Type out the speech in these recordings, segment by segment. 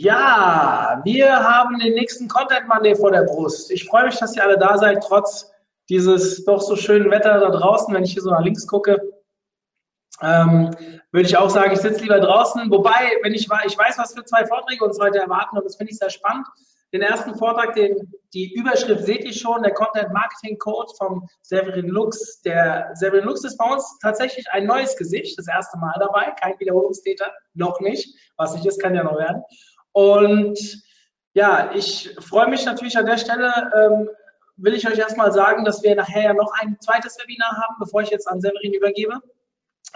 Ja, wir haben den nächsten Content Monday vor der Brust. Ich freue mich, dass ihr alle da seid, trotz dieses doch so schönen Wetter da draußen. Wenn ich hier so nach links gucke, ähm, würde ich auch sagen, ich sitze lieber draußen. Wobei, wenn ich ich weiß, was für zwei Vorträge uns heute erwarten und das finde ich sehr spannend. Den ersten Vortrag, den, die Überschrift seht ihr schon, der Content Marketing Code vom Severin Lux. Der Severin Lux ist bei uns tatsächlich ein neues Gesicht, das erste Mal dabei, kein Wiederholungstäter, noch nicht. Was nicht ist, kann ja noch werden. Und ja, ich freue mich natürlich an der Stelle, ähm, will ich euch erstmal sagen, dass wir nachher ja noch ein zweites Webinar haben, bevor ich jetzt an Severin übergebe.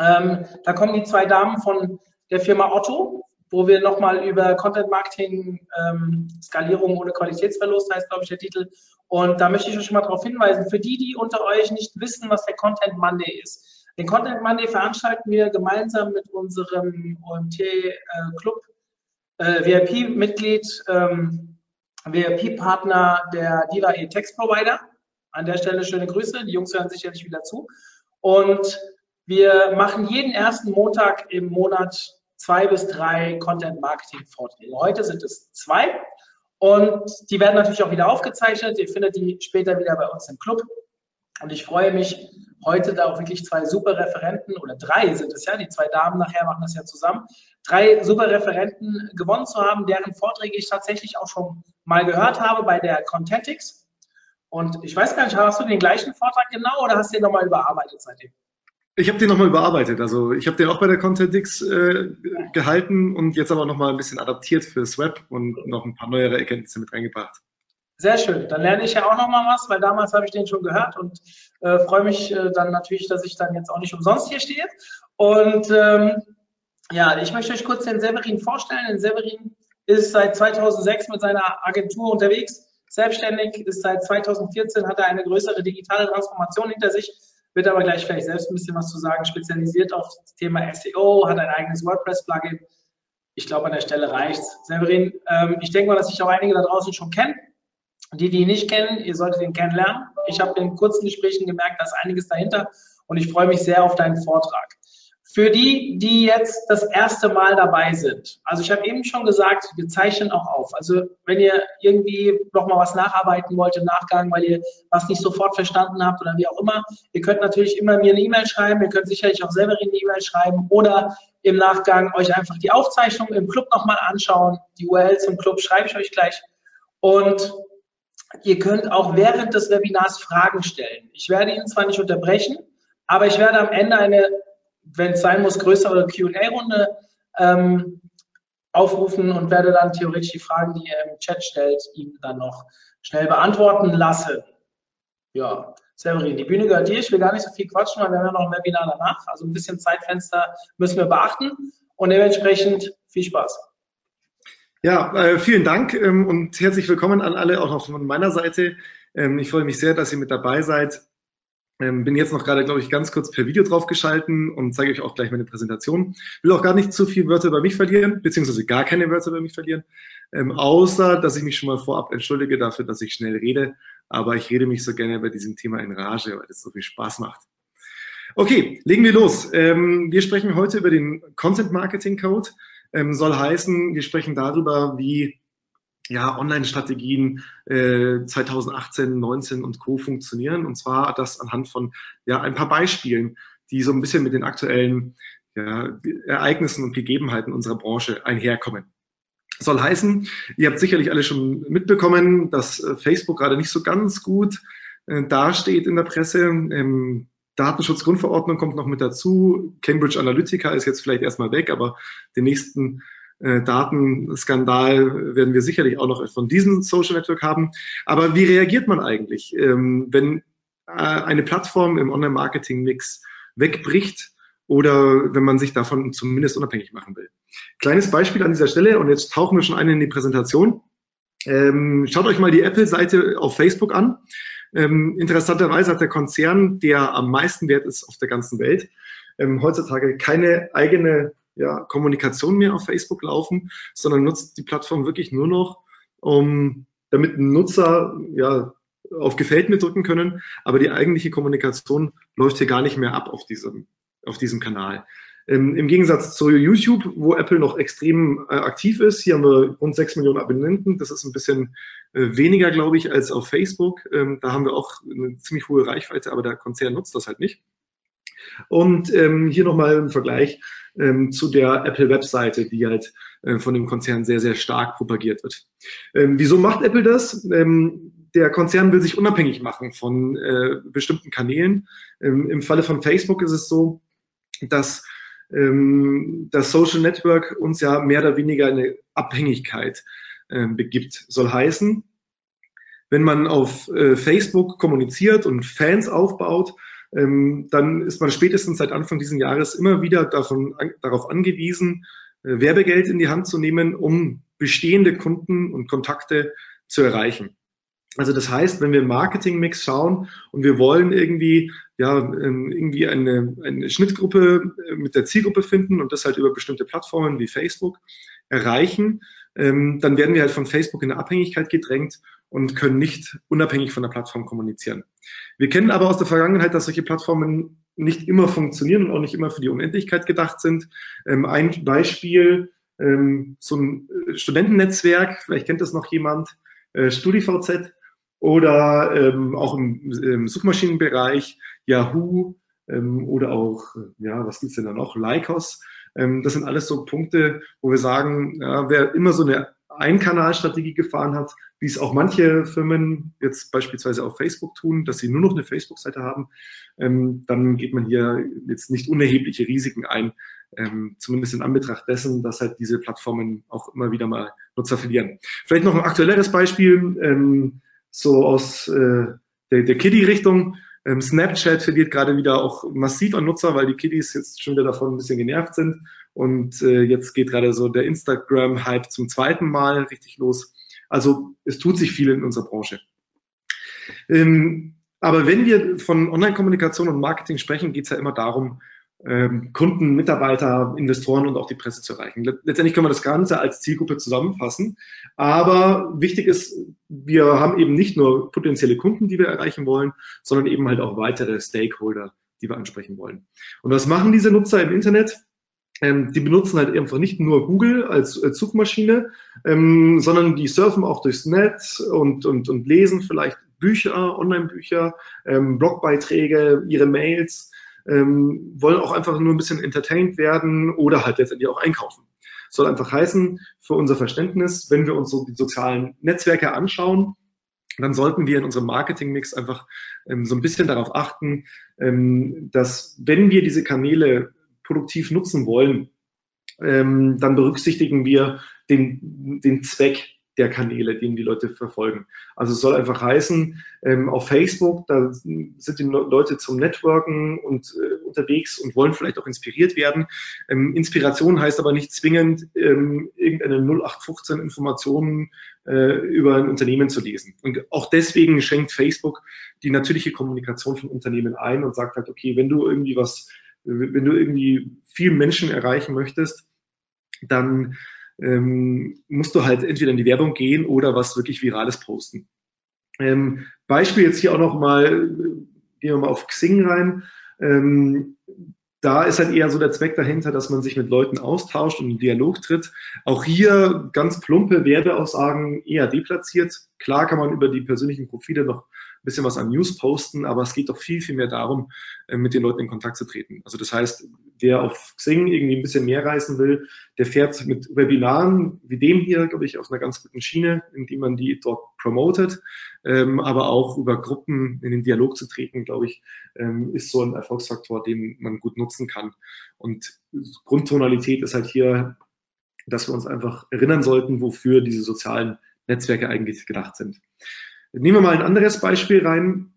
Ähm, da kommen die zwei Damen von der Firma Otto, wo wir nochmal über Content Marketing, ähm, Skalierung ohne Qualitätsverlust heißt, glaube ich, der Titel. Und da möchte ich euch schon mal darauf hinweisen, für die, die unter euch nicht wissen, was der Content Monday ist. Den Content Monday veranstalten wir gemeinsam mit unserem OMT-Club äh, VIP-Mitglied, ähm, VIP-Partner der Diva E-Text Provider. An der Stelle schöne Grüße. Die Jungs hören sicherlich wieder zu. Und wir machen jeden ersten Montag im Monat zwei bis drei Content-Marketing-Vorträge. Heute sind es zwei. Und die werden natürlich auch wieder aufgezeichnet. Ihr findet die später wieder bei uns im Club. Und ich freue mich, heute da auch wirklich zwei super Referenten oder drei sind es ja, die zwei Damen nachher machen das ja zusammen, drei super Referenten gewonnen zu haben, deren Vorträge ich tatsächlich auch schon mal gehört habe bei der Contentix. Und ich weiß gar nicht, hast du den gleichen Vortrag genau oder hast du den nochmal überarbeitet seitdem? Ich habe den nochmal überarbeitet. Also ich habe den auch bei der Contentix äh, gehalten und jetzt aber nochmal ein bisschen adaptiert fürs Web und noch ein paar neuere Erkenntnisse mit reingebracht. Sehr schön. Dann lerne ich ja auch nochmal was, weil damals habe ich den schon gehört und äh, freue mich äh, dann natürlich, dass ich dann jetzt auch nicht umsonst hier stehe. Und ähm, ja, ich möchte euch kurz den Severin vorstellen. Den Severin ist seit 2006 mit seiner Agentur unterwegs, selbstständig, ist seit 2014, hat er eine größere digitale Transformation hinter sich, wird aber gleich vielleicht selbst ein bisschen was zu sagen, spezialisiert auf das Thema SEO, hat ein eigenes WordPress-Plugin. Ich glaube, an der Stelle reicht's. Severin, ähm, ich denke mal, dass sich auch einige da draußen schon kennen. Die, die ihn nicht kennen, ihr solltet ihn kennenlernen. Ich habe in kurzen Gesprächen gemerkt, da ist einiges dahinter und ich freue mich sehr auf deinen Vortrag. Für die, die jetzt das erste Mal dabei sind, also ich habe eben schon gesagt, wir zeichnen auch auf. Also wenn ihr irgendwie noch mal was nacharbeiten wollt im Nachgang, weil ihr was nicht sofort verstanden habt oder wie auch immer, ihr könnt natürlich immer mir eine E-Mail schreiben, ihr könnt sicherlich auch selber eine E-Mail schreiben oder im Nachgang euch einfach die Aufzeichnung im Club nochmal anschauen. Die URL zum Club schreibe ich euch gleich. Und ihr könnt auch während des Webinars Fragen stellen. Ich werde Ihnen zwar nicht unterbrechen, aber ich werde am Ende eine wenn es sein muss, größere QA-Runde ähm, aufrufen und werde dann theoretisch die Fragen, die ihr im Chat stellt, ihm dann noch schnell beantworten lassen. Ja, Severin, die Bühne gehört dir. Ich will gar nicht so viel quatschen, weil wir haben ja noch ein Webinar danach. Also ein bisschen Zeitfenster müssen wir beachten und dementsprechend viel Spaß. Ja, äh, vielen Dank ähm, und herzlich willkommen an alle, auch noch von meiner Seite. Ähm, ich freue mich sehr, dass ihr mit dabei seid. Ähm, bin jetzt noch gerade, glaube ich, ganz kurz per Video draufgeschalten und zeige euch auch gleich meine Präsentation. Will auch gar nicht zu viel Wörter über mich verlieren, beziehungsweise gar keine Wörter über mich verlieren, außer dass ich mich schon mal vorab entschuldige dafür, dass ich schnell rede. Aber ich rede mich so gerne bei diesem Thema in Rage, weil es so viel Spaß macht. Okay, legen wir los. Wir sprechen heute über den Content Marketing Code. Ähm, soll heißen, wir sprechen darüber, wie ja, Online-Strategien äh, 2018, 19 und Co. funktionieren. Und zwar das anhand von ja, ein paar Beispielen, die so ein bisschen mit den aktuellen ja, Ereignissen und Gegebenheiten unserer Branche einherkommen. Soll heißen, ihr habt sicherlich alle schon mitbekommen, dass äh, Facebook gerade nicht so ganz gut äh, dasteht in der Presse. Ähm, Datenschutzgrundverordnung kommt noch mit dazu. Cambridge Analytica ist jetzt vielleicht erstmal weg, aber den nächsten äh, Datenskandal werden wir sicherlich auch noch von diesem Social Network haben. Aber wie reagiert man eigentlich, ähm, wenn äh, eine Plattform im Online-Marketing-Mix wegbricht oder wenn man sich davon zumindest unabhängig machen will? Kleines Beispiel an dieser Stelle und jetzt tauchen wir schon ein in die Präsentation. Ähm, schaut euch mal die Apple-Seite auf Facebook an. Ähm, interessanterweise hat der Konzern, der am meisten wert ist auf der ganzen Welt, ähm, heutzutage keine eigene ja, Kommunikation mehr auf Facebook laufen, sondern nutzt die Plattform wirklich nur noch, um damit Nutzer ja, auf Gefällt mir drücken können, aber die eigentliche Kommunikation läuft hier gar nicht mehr ab auf diesem, auf diesem Kanal. Ähm, Im Gegensatz zu YouTube, wo Apple noch extrem äh, aktiv ist, hier haben wir rund 6 Millionen Abonnenten. Das ist ein bisschen äh, weniger, glaube ich, als auf Facebook. Ähm, da haben wir auch eine ziemlich hohe Reichweite, aber der Konzern nutzt das halt nicht. Und ähm, hier nochmal ein Vergleich ähm, zu der Apple-Webseite, die halt äh, von dem Konzern sehr, sehr stark propagiert wird. Ähm, wieso macht Apple das? Ähm, der Konzern will sich unabhängig machen von äh, bestimmten Kanälen. Ähm, Im Falle von Facebook ist es so, dass ähm, das Social Network uns ja mehr oder weniger eine Abhängigkeit äh, begibt. Soll heißen, wenn man auf äh, Facebook kommuniziert und Fans aufbaut, ähm, dann ist man spätestens seit Anfang dieses Jahres immer wieder davon, an, darauf angewiesen, äh, Werbegeld in die Hand zu nehmen, um bestehende Kunden und Kontakte zu erreichen. Also das heißt, wenn wir im Marketingmix schauen und wir wollen irgendwie ja ähm, irgendwie eine, eine Schnittgruppe äh, mit der Zielgruppe finden und das halt über bestimmte Plattformen wie Facebook erreichen, ähm, dann werden wir halt von Facebook in eine Abhängigkeit gedrängt und können nicht unabhängig von der Plattform kommunizieren. Wir kennen aber aus der Vergangenheit, dass solche Plattformen nicht immer funktionieren und auch nicht immer für die Unendlichkeit gedacht sind. Ähm, ein Beispiel, so ein äh, Studentennetzwerk, vielleicht kennt das noch jemand, äh, StudiVZ, oder ähm, auch im, im Suchmaschinenbereich Yahoo ähm, oder auch, ja, was gibt's denn da noch? Lycos. Ähm, das sind alles so Punkte, wo wir sagen, ja, wer immer so eine Einkanalstrategie gefahren hat, wie es auch manche Firmen jetzt beispielsweise auf Facebook tun, dass sie nur noch eine Facebook-Seite haben, ähm, dann geht man hier jetzt nicht unerhebliche Risiken ein, ähm, zumindest in Anbetracht dessen, dass halt diese Plattformen auch immer wieder mal Nutzer verlieren. Vielleicht noch ein aktuelleres Beispiel. Ähm, so aus äh, der, der Kiddie-Richtung. Ähm, Snapchat verliert gerade wieder auch massiv an Nutzer, weil die Kiddies jetzt schon wieder davon ein bisschen genervt sind. Und äh, jetzt geht gerade so der Instagram-Hype zum zweiten Mal richtig los. Also es tut sich viel in unserer Branche. Ähm, aber wenn wir von Online-Kommunikation und Marketing sprechen, geht es ja immer darum, ähm, Kunden, Mitarbeiter, Investoren und auch die Presse zu erreichen. Letztendlich können wir das Ganze als Zielgruppe zusammenfassen. Aber wichtig ist, wir haben eben nicht nur potenzielle Kunden, die wir erreichen wollen, sondern eben halt auch weitere Stakeholder, die wir ansprechen wollen. Und was machen diese Nutzer im Internet? Ähm, die benutzen halt einfach nicht nur Google als, als Suchmaschine, ähm, sondern die surfen auch durchs Netz und, und, und lesen vielleicht Bücher, Online-Bücher, ähm, Blogbeiträge, ihre Mails ähm, wollen auch einfach nur ein bisschen entertained werden oder halt letztendlich auch einkaufen. Soll einfach heißen, für unser Verständnis, wenn wir uns so die sozialen Netzwerke anschauen, dann sollten wir in unserem Marketingmix einfach ähm, so ein bisschen darauf achten, ähm, dass wenn wir diese Kanäle produktiv nutzen wollen, ähm, dann berücksichtigen wir den, den Zweck der Kanäle, den die Leute verfolgen. Also es soll einfach heißen, ähm, auf Facebook, da sind die Leute zum Networken und äh, unterwegs und wollen vielleicht auch inspiriert werden. Ähm, Inspiration heißt aber nicht zwingend, ähm, irgendeine 0815 Informationen äh, über ein Unternehmen zu lesen. Und auch deswegen schenkt Facebook die natürliche Kommunikation von Unternehmen ein und sagt halt, okay, wenn du irgendwie was, wenn du irgendwie viel Menschen erreichen möchtest, dann ähm, musst du halt entweder in die Werbung gehen oder was wirklich Virales posten. Ähm, Beispiel jetzt hier auch noch mal, gehen wir mal auf Xing rein. Ähm, da ist halt eher so der Zweck dahinter, dass man sich mit Leuten austauscht und in Dialog tritt. Auch hier ganz plumpe Werbeaussagen eher deplatziert. Klar kann man über die persönlichen Profile noch ein bisschen was an News posten, aber es geht doch viel, viel mehr darum, äh, mit den Leuten in Kontakt zu treten. Also das heißt, wer auf Xing irgendwie ein bisschen mehr reisen will, der fährt mit Webinaren wie dem hier, glaube ich, auf einer ganz guten Schiene, indem man die dort promotet, ähm, aber auch über Gruppen in den Dialog zu treten, glaube ich, ähm, ist so ein Erfolgsfaktor, den man gut nutzen kann. Und Grundtonalität ist halt hier, dass wir uns einfach erinnern sollten, wofür diese sozialen Netzwerke eigentlich gedacht sind. Nehmen wir mal ein anderes Beispiel rein.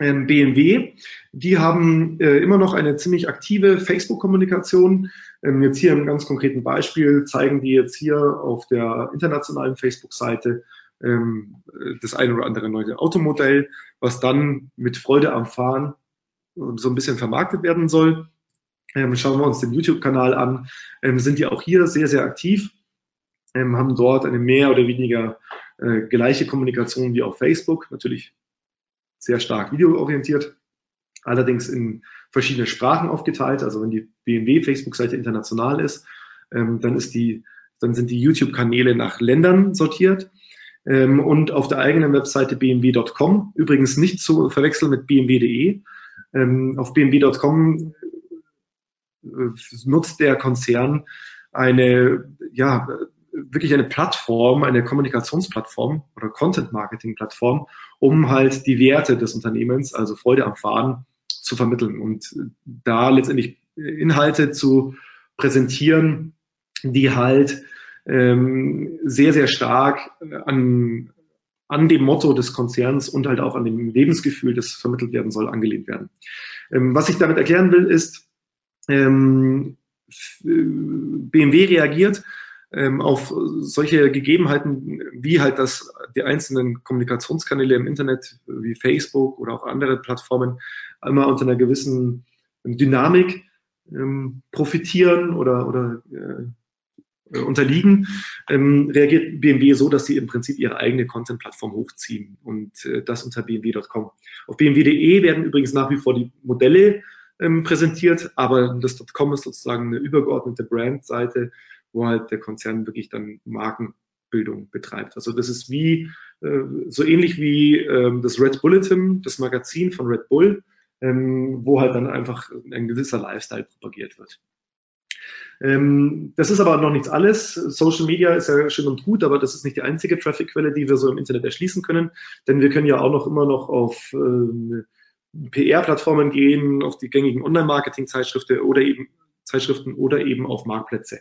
Ähm, BMW, die haben äh, immer noch eine ziemlich aktive Facebook-Kommunikation. Ähm, jetzt hier im ganz konkreten Beispiel zeigen die jetzt hier auf der internationalen Facebook-Seite ähm, das eine oder andere neue Automodell, was dann mit Freude am Fahren so ein bisschen vermarktet werden soll. Ähm, schauen wir uns den YouTube-Kanal an, ähm, sind die auch hier sehr, sehr aktiv, ähm, haben dort eine mehr oder weniger äh, gleiche Kommunikation wie auf Facebook, natürlich sehr stark videoorientiert, allerdings in verschiedene Sprachen aufgeteilt. Also wenn die BMW Facebook-Seite international ist, ähm, dann ist die, dann sind die YouTube-Kanäle nach Ländern sortiert. Ähm, und auf der eigenen Webseite bmw.com, übrigens nicht zu verwechseln mit bmw.de. Ähm, auf bmw.com äh, nutzt der Konzern eine, ja, wirklich eine Plattform, eine Kommunikationsplattform oder Content-Marketing-Plattform, um halt die Werte des Unternehmens, also Freude am Fahren, zu vermitteln und da letztendlich Inhalte zu präsentieren, die halt ähm, sehr, sehr stark an, an dem Motto des Konzerns und halt auch an dem Lebensgefühl, das vermittelt werden soll, angelehnt werden. Ähm, was ich damit erklären will, ist, ähm, BMW reagiert ähm, auf solche Gegebenheiten, wie halt das die einzelnen Kommunikationskanäle im Internet, wie Facebook oder auch andere Plattformen, einmal unter einer gewissen Dynamik ähm, profitieren oder, oder äh, unterliegen, ähm, reagiert BMW so, dass sie im Prinzip ihre eigene Content-Plattform hochziehen und äh, das unter bmw.com. Auf bmw.de werden übrigens nach wie vor die Modelle ähm, präsentiert, aber das .com ist sozusagen eine übergeordnete Brand-Seite, wo halt der Konzern wirklich dann Markenbildung betreibt. Also das ist wie äh, so ähnlich wie ähm, das Red Bulletin, das Magazin von Red Bull, ähm, wo halt dann einfach ein gewisser Lifestyle propagiert wird. Ähm, das ist aber noch nichts alles. Social Media ist ja schön und gut, aber das ist nicht die einzige Traffic-Quelle, die wir so im Internet erschließen können, denn wir können ja auch noch immer noch auf ähm, PR-Plattformen gehen, auf die gängigen Online-Marketing-Zeitschriften oder eben Zeitschriften oder eben auf Marktplätze.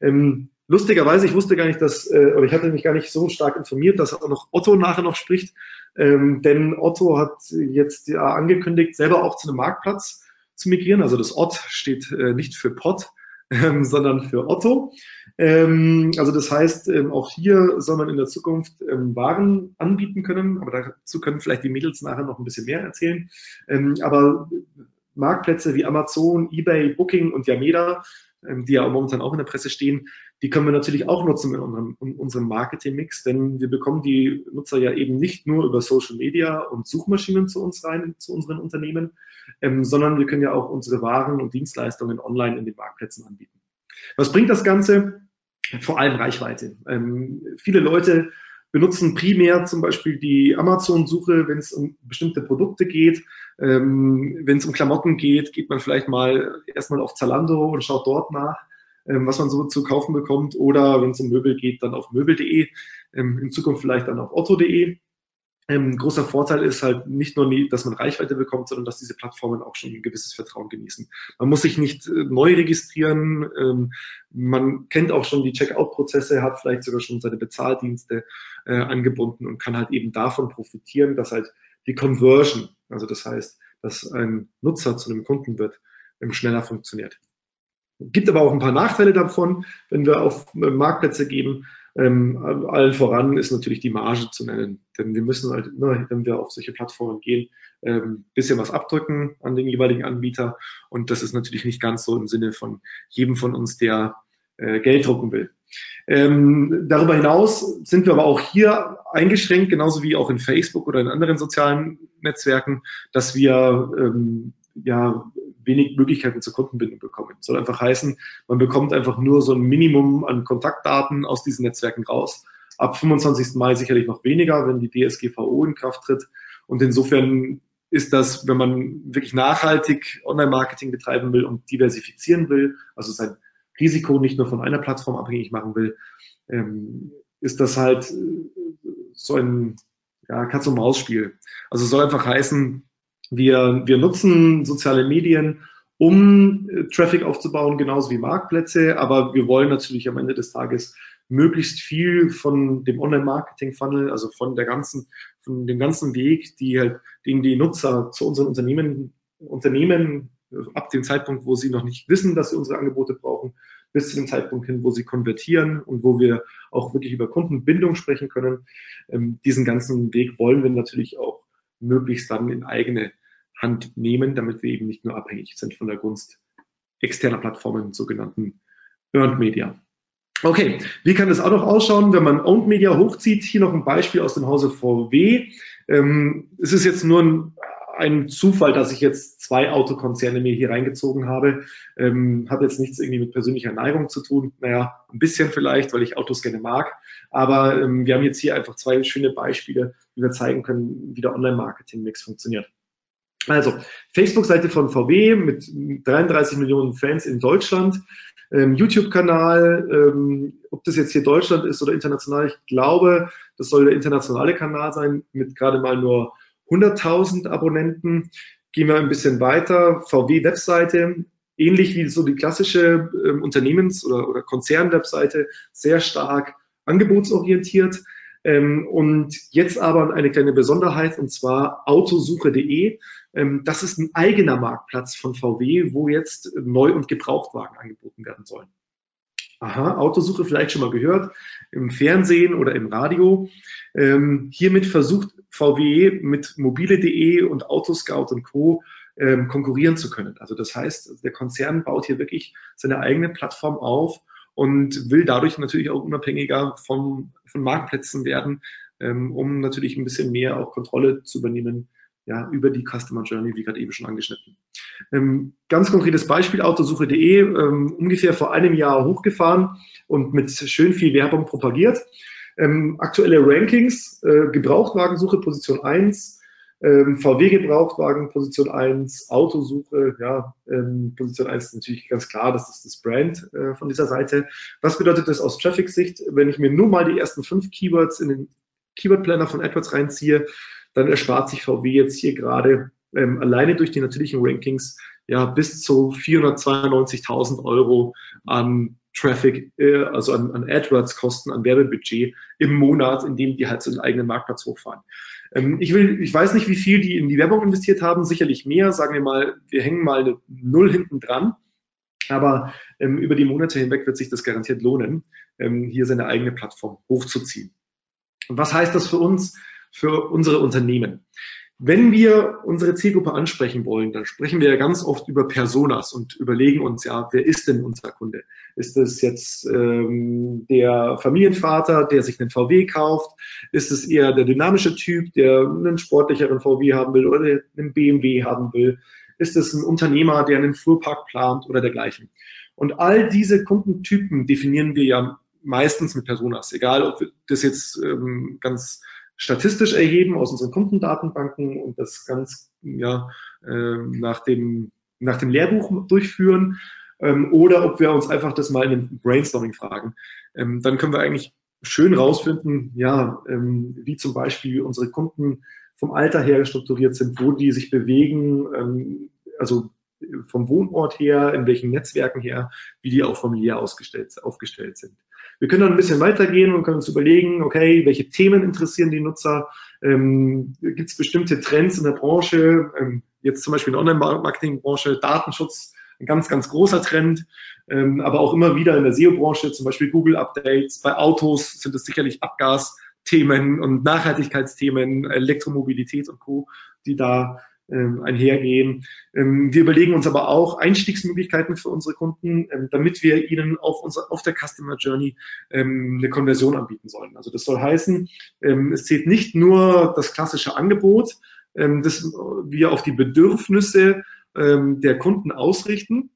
Ähm, lustigerweise, ich wusste gar nicht, dass, äh, oder ich hatte mich gar nicht so stark informiert, dass auch noch Otto nachher noch spricht. Ähm, denn Otto hat jetzt ja angekündigt, selber auch zu einem Marktplatz zu migrieren. Also das Ott steht äh, nicht für Pott, ähm, sondern für Otto. Ähm, also das heißt, ähm, auch hier soll man in der Zukunft ähm, Waren anbieten können, aber dazu können vielleicht die Mädels nachher noch ein bisschen mehr erzählen. Ähm, aber Marktplätze wie Amazon, eBay, Booking und Yameda die ja momentan auch in der Presse stehen, die können wir natürlich auch nutzen in unserem, in unserem Marketing-Mix, denn wir bekommen die Nutzer ja eben nicht nur über Social Media und Suchmaschinen zu uns rein, zu unseren Unternehmen, ähm, sondern wir können ja auch unsere Waren und Dienstleistungen online in den Marktplätzen anbieten. Was bringt das Ganze? Vor allem Reichweite. Ähm, viele Leute benutzen primär zum Beispiel die Amazon-Suche, wenn es um bestimmte Produkte geht. Ähm, wenn es um Klamotten geht, geht man vielleicht mal erstmal auf Zalando und schaut dort nach, ähm, was man so zu kaufen bekommt. Oder wenn es um Möbel geht, dann auf möbel.de. Ähm, in Zukunft vielleicht dann auf otto.de. Ähm, großer Vorteil ist halt nicht nur, dass man Reichweite bekommt, sondern dass diese Plattformen auch schon ein gewisses Vertrauen genießen. Man muss sich nicht äh, neu registrieren. Ähm, man kennt auch schon die Checkout-Prozesse, hat vielleicht sogar schon seine Bezahldienste äh, angebunden und kann halt eben davon profitieren, dass halt die Conversion, also das heißt, dass ein Nutzer zu einem Kunden wird, ähm, schneller funktioniert. Gibt aber auch ein paar Nachteile davon, wenn wir auf äh, Marktplätze gehen. Ähm, allen voran ist natürlich die Marge zu nennen. Denn wir müssen halt immer, wenn wir auf solche Plattformen gehen, ähm, bisschen was abdrücken an den jeweiligen Anbieter. Und das ist natürlich nicht ganz so im Sinne von jedem von uns, der äh, Geld drucken will. Ähm, darüber hinaus sind wir aber auch hier eingeschränkt, genauso wie auch in Facebook oder in anderen sozialen Netzwerken, dass wir ähm, ja wenig Möglichkeiten zur Kundenbindung bekommen. Soll einfach heißen, man bekommt einfach nur so ein Minimum an Kontaktdaten aus diesen Netzwerken raus. Ab 25. Mai sicherlich noch weniger, wenn die DSGVO in Kraft tritt. Und insofern ist das, wenn man wirklich nachhaltig Online-Marketing betreiben will und diversifizieren will, also sein Risiko nicht nur von einer Plattform abhängig machen will, ähm, ist das halt so ein ja, Katz-und-Maus-Spiel. Also soll einfach heißen, wir, wir nutzen soziale Medien, um äh, Traffic aufzubauen, genauso wie Marktplätze, aber wir wollen natürlich am Ende des Tages möglichst viel von dem Online-Marketing-Funnel, also von der ganzen, von dem ganzen Weg, die halt, den die Nutzer zu unseren Unternehmen, Unternehmen ab dem Zeitpunkt, wo sie noch nicht wissen, dass sie unsere Angebote brauchen, bis zu dem Zeitpunkt hin, wo sie konvertieren und wo wir auch wirklich über Kundenbindung sprechen können. Ähm, diesen ganzen Weg wollen wir natürlich auch möglichst dann in eigene Hand nehmen, damit wir eben nicht nur abhängig sind von der Gunst externer Plattformen, sogenannten Earned Media. Okay, wie kann das auch noch ausschauen, wenn man Owned Media hochzieht? Hier noch ein Beispiel aus dem Hause VW. Ähm, es ist jetzt nur ein, ein, Zufall, dass ich jetzt zwei Autokonzerne mir hier reingezogen habe. Ähm, hat jetzt nichts irgendwie mit persönlicher Neigung zu tun. Naja, ein bisschen vielleicht, weil ich Autos gerne mag. Aber ähm, wir haben jetzt hier einfach zwei schöne Beispiele, wie wir zeigen können, wie der Online-Marketing-Mix funktioniert. Also, Facebook-Seite von VW mit 33 Millionen Fans in Deutschland. Ähm, YouTube-Kanal, ähm, ob das jetzt hier Deutschland ist oder international, ich glaube, das soll der internationale Kanal sein mit gerade mal nur 100.000 Abonnenten. Gehen wir ein bisschen weiter. VW-Webseite, ähnlich wie so die klassische ähm, Unternehmens- oder, oder Konzern-Webseite, sehr stark angebotsorientiert. Ähm, und jetzt aber eine kleine Besonderheit, und zwar autosuche.de. Ähm, das ist ein eigener Marktplatz von VW, wo jetzt Neu- und Gebrauchtwagen angeboten werden sollen. Aha, Autosuche vielleicht schon mal gehört, im Fernsehen oder im Radio. Ähm, hiermit versucht VW mit mobile.de und Autoscout und Co. Ähm, konkurrieren zu können. Also das heißt, der Konzern baut hier wirklich seine eigene Plattform auf und will dadurch natürlich auch unabhängiger vom, von Marktplätzen werden, ähm, um natürlich ein bisschen mehr auch Kontrolle zu übernehmen ja, über die Customer Journey, wie gerade eben schon angeschnitten. Ähm, ganz konkretes Beispiel, autosuche.de, ähm, ungefähr vor einem Jahr hochgefahren und mit schön viel Werbung propagiert. Ähm, aktuelle Rankings, äh, Gebrauchtwagensuche Position 1, ähm, VW Gebrauchtwagen Position 1, Autosuche, ja, ähm, Position 1 ist natürlich ganz klar, das ist das Brand äh, von dieser Seite. Was bedeutet das aus Traffic-Sicht? Wenn ich mir nur mal die ersten fünf Keywords in den Keyword Planner von AdWords reinziehe, dann erspart sich VW jetzt hier gerade ähm, alleine durch die natürlichen Rankings ja bis zu 492.000 Euro an Traffic, äh, also an, an AdWords-Kosten, an Werbebudget im Monat, indem die halt so einen eigenen Marktplatz hochfahren. Ähm, ich will, ich weiß nicht, wie viel die in die Werbung investiert haben, sicherlich mehr, sagen wir mal, wir hängen mal eine Null hinten dran. Aber ähm, über die Monate hinweg wird sich das garantiert lohnen, ähm, hier seine eigene Plattform hochzuziehen. Und was heißt das für uns, für unsere Unternehmen? Wenn wir unsere Zielgruppe ansprechen wollen, dann sprechen wir ja ganz oft über Personas und überlegen uns ja, wer ist denn unser Kunde? Ist es jetzt ähm, der Familienvater, der sich einen VW kauft? Ist es eher der dynamische Typ, der einen sportlicheren VW haben will oder einen BMW haben will? Ist es ein Unternehmer, der einen Fuhrpark plant oder dergleichen? Und all diese Kundentypen definieren wir ja meistens mit Personas, egal ob das jetzt ähm, ganz statistisch erheben aus unseren Kundendatenbanken und das ganz ja, äh, nach, dem, nach dem Lehrbuch durchführen ähm, oder ob wir uns einfach das mal in einem Brainstorming fragen. Ähm, dann können wir eigentlich schön rausfinden, ja, ähm, wie zum Beispiel unsere Kunden vom Alter her strukturiert sind, wo die sich bewegen, ähm, also vom Wohnort her, in welchen Netzwerken her, wie die auch familiär ausgestellt, aufgestellt sind. Wir können dann ein bisschen weitergehen und können uns überlegen, okay, welche Themen interessieren die Nutzer? Ähm, Gibt es bestimmte Trends in der Branche? Ähm, jetzt zum Beispiel in der Online-Marketing-Branche, Datenschutz, ein ganz, ganz großer Trend, ähm, aber auch immer wieder in der SEO-Branche, zum Beispiel Google-Updates. Bei Autos sind es sicherlich Abgasthemen und Nachhaltigkeitsthemen, Elektromobilität und Co., die da einhergehen. Ähm, wir überlegen uns aber auch Einstiegsmöglichkeiten für unsere Kunden, ähm, damit wir ihnen auf, unser, auf der Customer Journey ähm, eine Konversion anbieten sollen. Also das soll heißen, ähm, es zählt nicht nur das klassische Angebot, ähm, das wir auf die Bedürfnisse der Kunden ausrichten,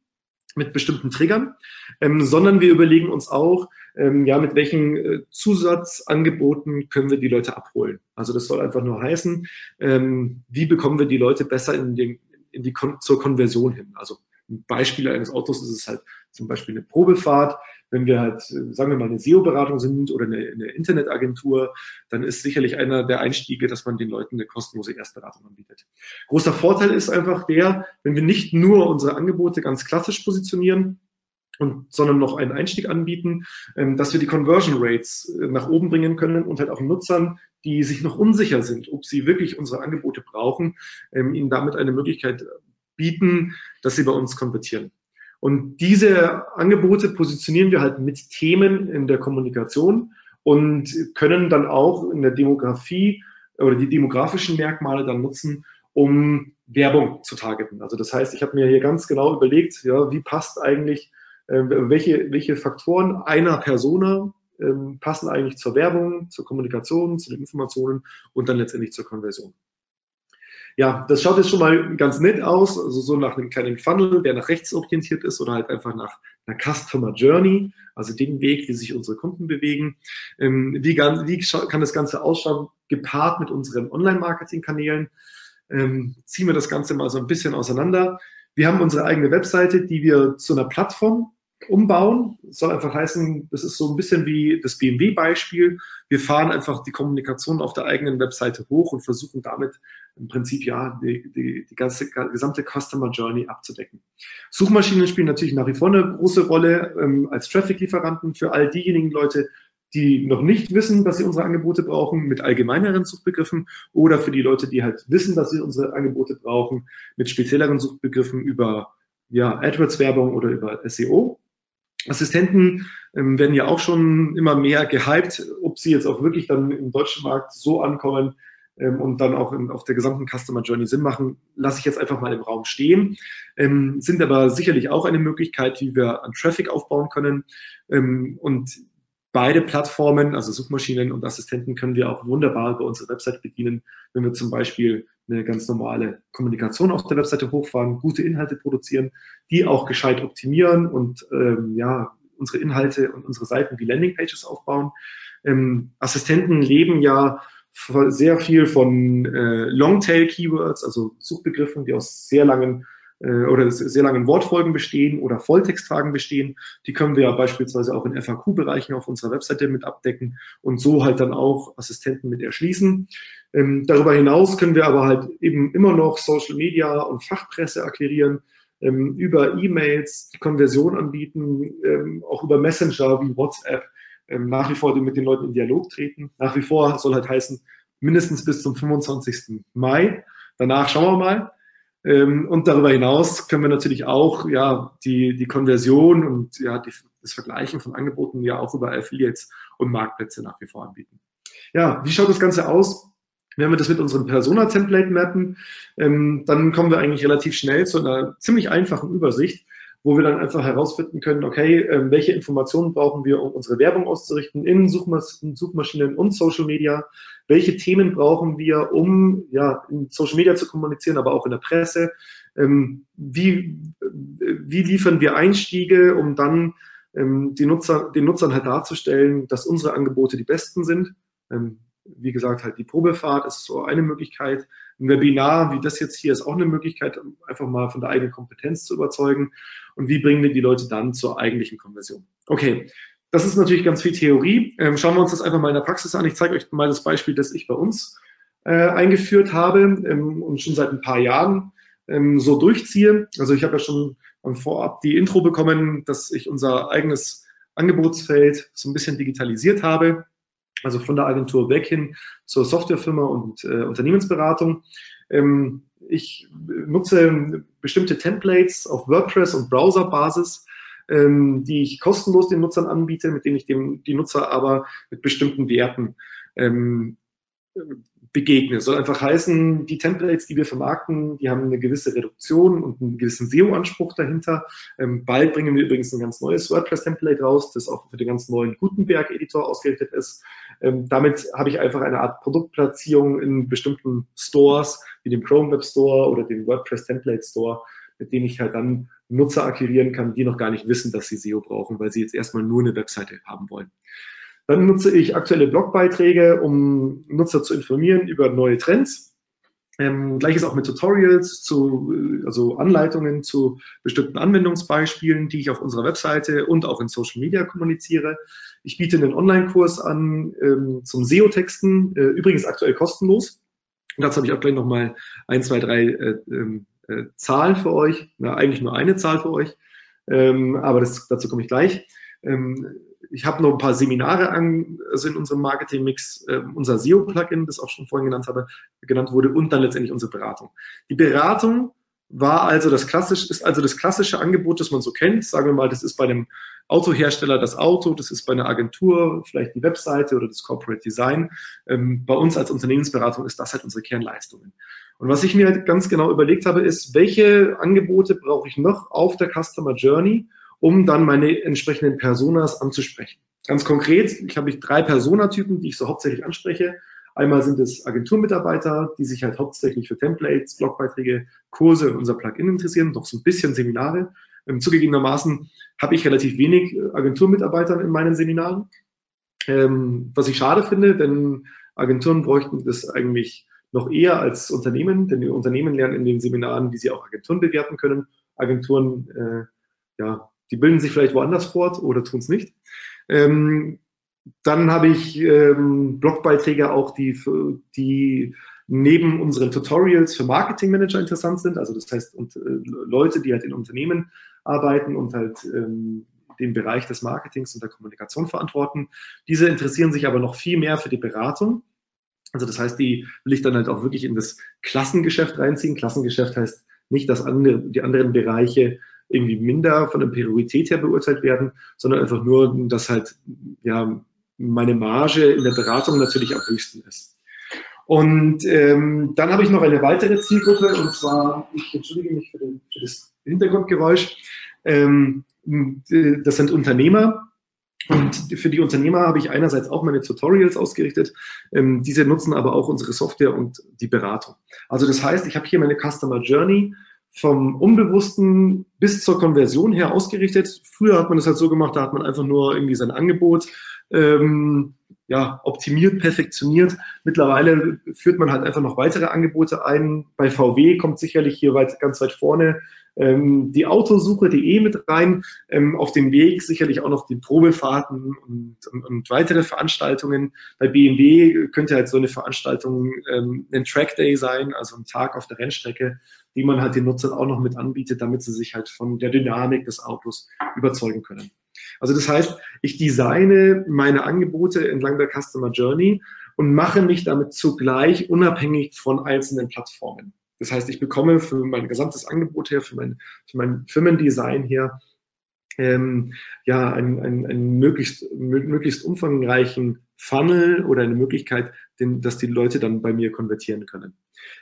mit bestimmten Triggern, ähm, sondern wir überlegen uns auch, ähm, ja, mit welchen äh, Zusatzangeboten können wir die Leute abholen. Also das soll einfach nur heißen, ähm, wie bekommen wir die Leute besser in, den, in die Kon zur Konversion hin. Also ein Beispiel eines Autos ist es halt zum Beispiel eine Probefahrt. Wenn wir halt, sagen wir mal, eine SEO-Beratung sind oder eine, eine, Internetagentur, dann ist sicherlich einer der Einstiege, dass man den Leuten eine kostenlose Erstberatung anbietet. Großer Vorteil ist einfach der, wenn wir nicht nur unsere Angebote ganz klassisch positionieren, und, sondern noch einen Einstieg anbieten, ähm, dass wir die Conversion Rates äh, nach oben bringen können und halt auch Nutzern, die sich noch unsicher sind, ob sie wirklich unsere Angebote brauchen, ähm, ihnen damit eine Möglichkeit bieten, dass sie bei uns konvertieren. Und diese Angebote positionieren wir halt mit Themen in der Kommunikation und können dann auch in der Demografie oder die demografischen Merkmale dann nutzen, um Werbung zu targeten. Also das heißt, ich habe mir hier ganz genau überlegt, ja, wie passt eigentlich, äh, welche, welche Faktoren einer Persona ähm, passen eigentlich zur Werbung, zur Kommunikation, zu den Informationen und dann letztendlich zur Konversion. Ja, das schaut jetzt schon mal ganz nett aus, also so nach einem kleinen Funnel, der nach rechts orientiert ist oder halt einfach nach einer Customer Journey, also den Weg, wie sich unsere Kunden bewegen. Ähm, wie, wie kann das Ganze ausschauen, gepaart mit unseren Online-Marketing-Kanälen? Ähm, ziehen wir das Ganze mal so ein bisschen auseinander. Wir haben unsere eigene Webseite, die wir zu einer Plattform umbauen. Das soll einfach heißen, das ist so ein bisschen wie das BMW-Beispiel. Wir fahren einfach die Kommunikation auf der eigenen Webseite hoch und versuchen damit im Prinzip ja die, die, die ganze gesamte Customer Journey abzudecken. Suchmaschinen spielen natürlich nach wie vor eine große Rolle ähm, als Traffic-Lieferanten für all diejenigen Leute, die noch nicht wissen, dass sie unsere Angebote brauchen, mit allgemeineren Suchbegriffen oder für die Leute, die halt wissen, dass sie unsere Angebote brauchen, mit spezielleren Suchbegriffen über ja, AdWords-Werbung oder über SEO. Assistenten ähm, werden ja auch schon immer mehr gehypt, ob sie jetzt auch wirklich dann im deutschen Markt so ankommen ähm, und dann auch in, auf der gesamten Customer Journey Sinn machen, lasse ich jetzt einfach mal im Raum stehen. Ähm, sind aber sicherlich auch eine Möglichkeit, wie wir an Traffic aufbauen können. Ähm, und beide Plattformen, also Suchmaschinen und Assistenten, können wir auch wunderbar bei unserer Website bedienen, wenn wir zum Beispiel eine ganz normale Kommunikation auf der Webseite hochfahren, gute Inhalte produzieren, die auch gescheit optimieren und ähm, ja, unsere Inhalte und unsere Seiten wie Landingpages aufbauen. Ähm, Assistenten leben ja sehr viel von äh, Longtail-Keywords, also Suchbegriffen, die aus sehr langen oder sehr langen Wortfolgen bestehen oder Volltextfragen bestehen. Die können wir ja beispielsweise auch in FAQ-Bereichen auf unserer Webseite mit abdecken und so halt dann auch Assistenten mit erschließen. Ähm, darüber hinaus können wir aber halt eben immer noch Social Media und Fachpresse akquirieren, ähm, über E-Mails Konversion anbieten, ähm, auch über Messenger wie WhatsApp ähm, nach wie vor mit den Leuten in Dialog treten. Nach wie vor soll halt heißen, mindestens bis zum 25. Mai. Danach schauen wir mal. Ähm, und darüber hinaus können wir natürlich auch ja die, die Konversion und ja die, das Vergleichen von Angeboten ja auch über Affiliates und Marktplätze nach wie vor anbieten. Ja, wie schaut das Ganze aus? Wenn wir das mit unserem Persona-Template mappen, ähm, dann kommen wir eigentlich relativ schnell zu einer ziemlich einfachen Übersicht, wo wir dann einfach herausfinden können, okay, äh, welche Informationen brauchen wir, um unsere Werbung auszurichten in Suchmas Suchmaschinen und Social Media, welche Themen brauchen wir, um ja in Social Media zu kommunizieren, aber auch in der Presse, ähm, wie, wie liefern wir Einstiege, um dann ähm, die Nutzer, den Nutzern halt darzustellen, dass unsere Angebote die besten sind. Ähm, wie gesagt, halt die Probefahrt ist so eine Möglichkeit. Ein Webinar wie das jetzt hier ist auch eine Möglichkeit, einfach mal von der eigenen Kompetenz zu überzeugen. Und wie bringen wir die Leute dann zur eigentlichen Konversion? Okay, das ist natürlich ganz viel Theorie. Ähm, schauen wir uns das einfach mal in der Praxis an. Ich zeige euch mal das Beispiel, das ich bei uns äh, eingeführt habe ähm, und schon seit ein paar Jahren ähm, so durchziehe. Also ich habe ja schon Vorab die Intro bekommen, dass ich unser eigenes Angebotsfeld so ein bisschen digitalisiert habe also von der Agentur weg hin zur Softwarefirma und äh, Unternehmensberatung. Ähm, ich nutze bestimmte Templates auf WordPress und Browserbasis, ähm, die ich kostenlos den Nutzern anbiete, mit denen ich dem, die Nutzer aber mit bestimmten Werten ähm, begegne. Soll einfach heißen, die Templates, die wir vermarkten, die haben eine gewisse Reduktion und einen gewissen SEO-Anspruch dahinter. Ähm, bald bringen wir übrigens ein ganz neues WordPress-Template raus, das auch für den ganz neuen Gutenberg-Editor ausgerichtet ist. Ähm, damit habe ich einfach eine Art Produktplatzierung in bestimmten Stores, wie dem Chrome Web Store oder dem WordPress Template Store, mit denen ich halt dann Nutzer akquirieren kann, die noch gar nicht wissen, dass sie SEO brauchen, weil sie jetzt erstmal nur eine Webseite haben wollen. Dann nutze ich aktuelle Blogbeiträge, um Nutzer zu informieren über neue Trends. Ähm, Gleiches auch mit Tutorials, zu, also Anleitungen zu bestimmten Anwendungsbeispielen, die ich auf unserer Webseite und auch in Social Media kommuniziere. Ich biete einen Online-Kurs an ähm, zum SEO-Texten, äh, übrigens aktuell kostenlos. Und dazu habe ich auch gleich nochmal ein, zwei, drei äh, ähm, äh, Zahlen für euch. Na, eigentlich nur eine Zahl für euch, ähm, aber das, dazu komme ich gleich. Ähm, ich habe noch ein paar Seminare an, also in unserem Marketing-Mix, äh, unser SEO-Plugin, das auch schon vorhin genannt habe, genannt wurde, und dann letztendlich unsere Beratung. Die Beratung war also das klassische, ist also das klassische Angebot, das man so kennt. Sagen wir mal, das ist bei einem Autohersteller das Auto, das ist bei einer Agentur vielleicht die Webseite oder das Corporate Design. Ähm, bei uns als Unternehmensberatung ist das halt unsere Kernleistungen. Und was ich mir halt ganz genau überlegt habe, ist, welche Angebote brauche ich noch auf der Customer Journey, um dann meine entsprechenden Personas anzusprechen. Ganz konkret, ich habe drei Personatypen, die ich so hauptsächlich anspreche. Einmal sind es Agenturmitarbeiter, die sich halt hauptsächlich für Templates, Blogbeiträge, Kurse und unser Plugin interessieren, doch so ein bisschen Seminare. Ähm, zugegebenermaßen habe ich relativ wenig äh, Agenturmitarbeiter in meinen Seminaren, ähm, was ich schade finde, denn Agenturen bräuchten das eigentlich noch eher als Unternehmen, denn die Unternehmen lernen in den Seminaren, wie sie auch Agenturen bewerten können. Agenturen, äh, ja, die bilden sich vielleicht woanders fort oder tun es nicht. Ähm, dann habe ich ähm, Blogbeiträge auch, die, die neben unseren Tutorials für Marketingmanager interessant sind. Also das heißt, und, äh, Leute, die halt in Unternehmen arbeiten und halt ähm, den Bereich des Marketings und der Kommunikation verantworten. Diese interessieren sich aber noch viel mehr für die Beratung. Also das heißt, die will ich dann halt auch wirklich in das Klassengeschäft reinziehen. Klassengeschäft heißt nicht, dass andere, die anderen Bereiche irgendwie minder von der Priorität her beurteilt werden, sondern einfach nur, dass halt ja meine Marge in der Beratung natürlich am höchsten ist. Und ähm, dann habe ich noch eine weitere Zielgruppe und zwar, ich entschuldige mich für, den, für das Hintergrundgeräusch, ähm, das sind Unternehmer. Und für die Unternehmer habe ich einerseits auch meine Tutorials ausgerichtet. Ähm, diese nutzen aber auch unsere Software und die Beratung. Also das heißt, ich habe hier meine Customer Journey vom Unbewussten bis zur Konversion her ausgerichtet. Früher hat man das halt so gemacht, da hat man einfach nur irgendwie sein Angebot ähm, ja, optimiert, perfektioniert. Mittlerweile führt man halt einfach noch weitere Angebote ein. Bei VW kommt sicherlich hier weit, ganz weit vorne ähm, die Autosuche.de mit rein. Ähm, auf dem Weg sicherlich auch noch die Probefahrten und, und, und, weitere Veranstaltungen. Bei BMW könnte halt so eine Veranstaltung ähm, ein Track Day sein, also ein Tag auf der Rennstrecke, die man halt den Nutzern auch noch mit anbietet, damit sie sich halt von der Dynamik des Autos überzeugen können. Also das heißt, ich designe meine Angebote entlang der Customer Journey und mache mich damit zugleich unabhängig von einzelnen Plattformen. Das heißt, ich bekomme für mein gesamtes Angebot her, für mein, für mein Firmendesign her, ähm, ja, einen, einen, einen möglichst, möglichst umfangreichen Funnel oder eine Möglichkeit, den, dass die Leute dann bei mir konvertieren können.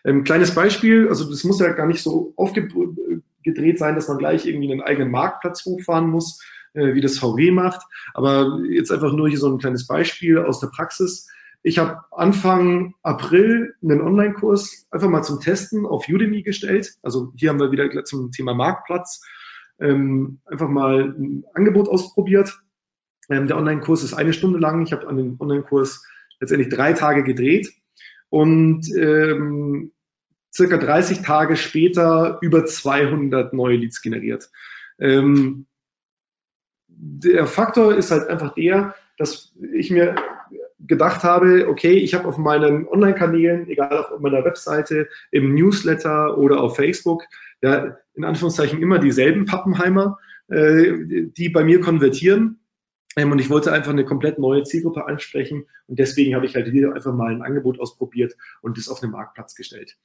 Ähm, kleines Beispiel, also das muss ja gar nicht so aufgedreht sein, dass man gleich irgendwie einen eigenen Marktplatz hochfahren muss, äh, wie das VW macht. Aber jetzt einfach nur hier so ein kleines Beispiel aus der Praxis. Ich habe Anfang April einen Online-Kurs einfach mal zum Testen auf Udemy gestellt. Also hier haben wir wieder zum Thema Marktplatz ähm, einfach mal ein Angebot ausprobiert. Ähm, der Online-Kurs ist eine Stunde lang. Ich habe an den Online-Kurs letztendlich drei Tage gedreht und ähm, circa 30 Tage später über 200 neue Leads generiert. Ähm, der Faktor ist halt einfach der, dass ich mir gedacht habe, okay, ich habe auf meinen Online-Kanälen, egal auf meiner Webseite, im Newsletter oder auf Facebook, ja, in Anführungszeichen immer dieselben Pappenheimer, äh, die bei mir konvertieren. Ähm, und ich wollte einfach eine komplett neue Zielgruppe ansprechen. Und deswegen habe ich halt hier einfach mal ein Angebot ausprobiert und das auf den Marktplatz gestellt.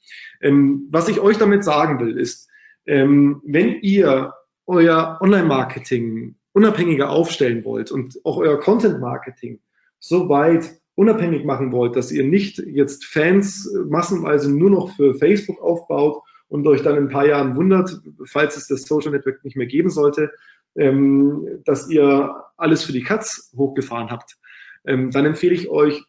Ähm, was ich euch damit sagen will, ist, ähm, wenn ihr euer Online-Marketing unabhängiger aufstellen wollt und auch euer Content-Marketing so weit unabhängig machen wollt, dass ihr nicht jetzt Fans massenweise nur noch für Facebook aufbaut und euch dann in ein paar Jahren wundert, falls es das Social Network nicht mehr geben sollte, ähm, dass ihr alles für die Katz hochgefahren habt, ähm, dann empfehle ich euch,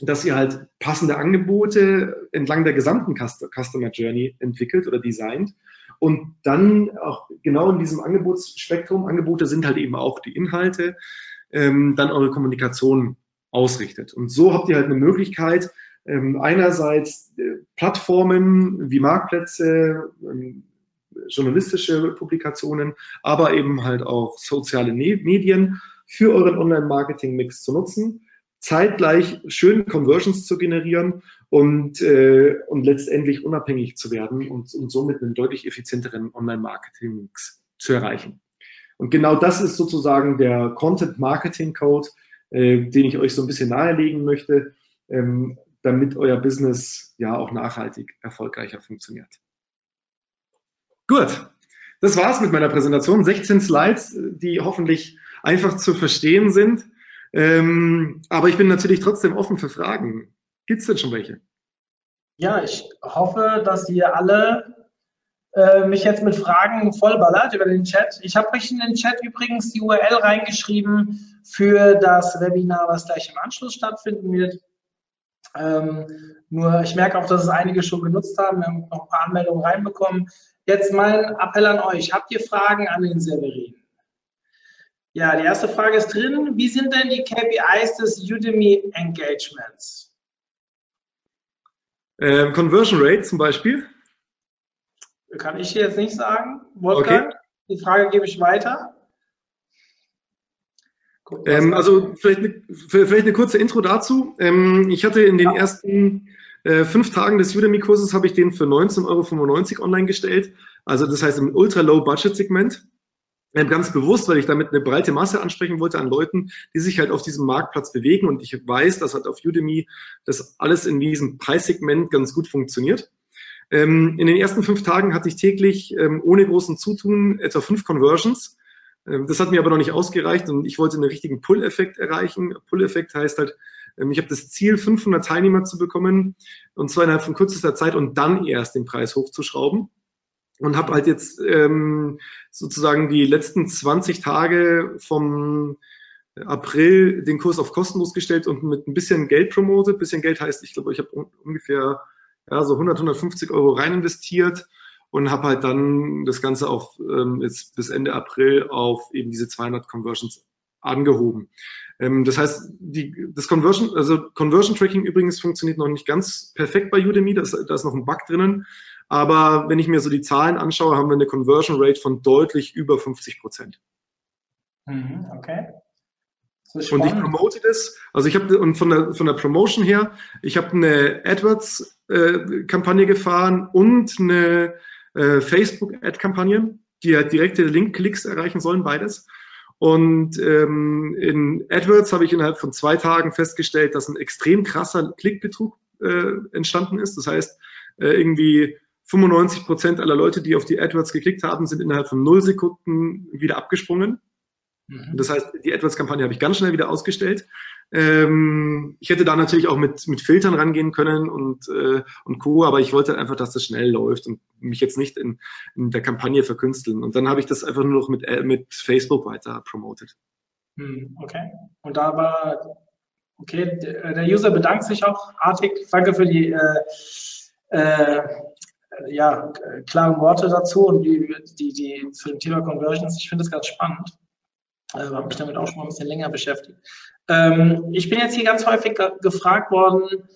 dass ihr halt passende Angebote entlang der gesamten Customer Journey entwickelt oder designt und dann auch genau in diesem Angebotsspektrum, Angebote sind halt eben auch die Inhalte, ähm, dann eure Kommunikation ausrichtet. Und so habt ihr halt eine Möglichkeit, ähm, einerseits äh, Plattformen wie Marktplätze, ähm, journalistische Publikationen, aber eben halt auch soziale ne-, Medien für euren Online-Marketing-Mix zu nutzen zeitgleich schöne Conversions zu generieren und, äh, und letztendlich unabhängig zu werden und, und somit einen deutlich effizienteren Online-Marketing-Mix zu erreichen. Und genau das ist sozusagen der Content-Marketing-Code, äh, den ich euch so ein bisschen nahelegen möchte, ähm, damit euer Business ja auch nachhaltig erfolgreicher funktioniert. Gut, das war's mit meiner Präsentation. 16 Slides, die hoffentlich einfach zu verstehen sind. Ähm, aber ich bin natürlich trotzdem offen für Fragen. Gibt's denn schon welche? Ja, ich hoffe, dass ihr alle äh, mich jetzt mit Fragen vollballert über den Chat. Ich habe euch in den Chat übrigens die URL reingeschrieben für das Webinar, was gleich im Anschluss stattfinden wird. Ähm, nur ich merke auch, dass es einige schon genutzt haben. Wir haben noch ein paar Anmeldungen reinbekommen. Jetzt mein Appell an euch. Habt ihr Fragen an den Severin? Ja, die erste Frage ist drin. Wie sind denn die KPIs des Udemy Engagements? Ähm, Conversion Rate zum Beispiel. Kann ich jetzt nicht sagen. Wolfgang, okay. die Frage gebe ich weiter. Guck, ähm, also vielleicht eine, vielleicht eine kurze Intro dazu. Ähm, ich hatte in den ja. ersten äh, fünf Tagen des Udemy-Kurses habe ich den für 19,95 Euro online gestellt. Also das heißt im Ultra-Low-Budget-Segment. Ähm, ganz bewusst, weil ich damit eine breite Masse ansprechen wollte an Leuten, die sich halt auf diesem Marktplatz bewegen. Und ich weiß, dass halt auf Udemy das alles in diesem Preissegment ganz gut funktioniert. Ähm, in den ersten fünf Tagen hatte ich täglich ähm, ohne großen Zutun etwa fünf Conversions. Ähm, das hat mir aber noch nicht ausgereicht und ich wollte einen richtigen Pull-Effekt erreichen. Pull-Effekt heißt halt, ich habe das Ziel, 500 Teilnehmer zu bekommen und zwar innerhalb von kürzester Zeit und dann erst den Preis hochzuschrauben. Und habe halt jetzt sozusagen die letzten 20 Tage vom April den Kurs auf kostenlos gestellt und mit ein bisschen Geld promotet. Bisschen Geld heißt, ich glaube, ich habe ungefähr ja, so 100, 150 Euro rein investiert und habe halt dann das Ganze auf ähm, jetzt bis Ende April auf eben diese 200 Conversions angehoben. Ähm, das heißt, die, das Conversion, also Conversion Tracking übrigens funktioniert noch nicht ganz perfekt bei Udemy, da ist, da ist noch ein Bug drinnen. Aber wenn ich mir so die Zahlen anschaue, haben wir eine Conversion Rate von deutlich über 50 Prozent. Mhm, okay. Und ich promote das. Also ich habe und von der von der Promotion her, ich habe eine AdWords-Kampagne äh, gefahren und eine äh, Facebook-Ad-Kampagne, die halt direkte Link-Klicks erreichen sollen, beides. Und ähm, in AdWords habe ich innerhalb von zwei Tagen festgestellt, dass ein extrem krasser Klickbetrug äh, entstanden ist. Das heißt, äh, irgendwie 95 Prozent aller Leute, die auf die AdWords geklickt haben, sind innerhalb von null Sekunden wieder abgesprungen. Mhm. Das heißt, die AdWords-Kampagne habe ich ganz schnell wieder ausgestellt. Ähm, ich hätte da natürlich auch mit, mit Filtern rangehen können und, äh, und Co., aber ich wollte einfach, dass das schnell läuft und mich jetzt nicht in, in der Kampagne verkünsteln. Und dann habe ich das einfach nur noch mit, äh, mit Facebook weiter promotet. Hm, okay. Und da war, okay, der User bedankt sich auch artig. Danke für die äh, äh, ja, klaren Worte dazu und die, die, die zu dem Thema Conversions. Ich finde das ganz spannend. Äh, habe mich damit auch schon mal ein bisschen länger beschäftigt. Ähm, ich bin jetzt hier ganz häufig gefragt worden,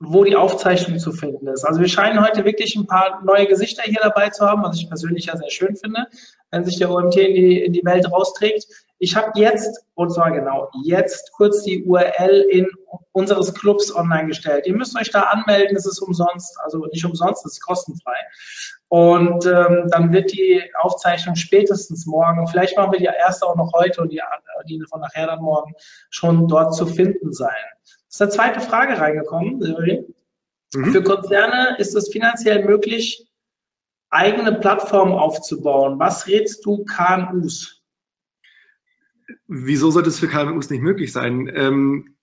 wo die Aufzeichnung zu finden ist. Also wir scheinen heute wirklich ein paar neue Gesichter hier dabei zu haben, was ich persönlich ja sehr schön finde, wenn sich der OMT in die, in die Welt rausträgt. Ich habe jetzt, und zwar genau jetzt, kurz die URL in unseres Clubs online gestellt. Ihr müsst euch da anmelden, es ist umsonst, also nicht umsonst, es ist kostenfrei. Und ähm, dann wird die Aufzeichnung spätestens morgen, vielleicht machen wir die erste auch noch heute und die, die von nachher dann morgen schon dort zu finden sein. Es ist eine zweite Frage reingekommen, Severin. Mhm. Für Konzerne ist es finanziell möglich, eigene Plattformen aufzubauen. Was rätst du KMUs? Wieso sollte es für KMUs nicht möglich sein? Ähm,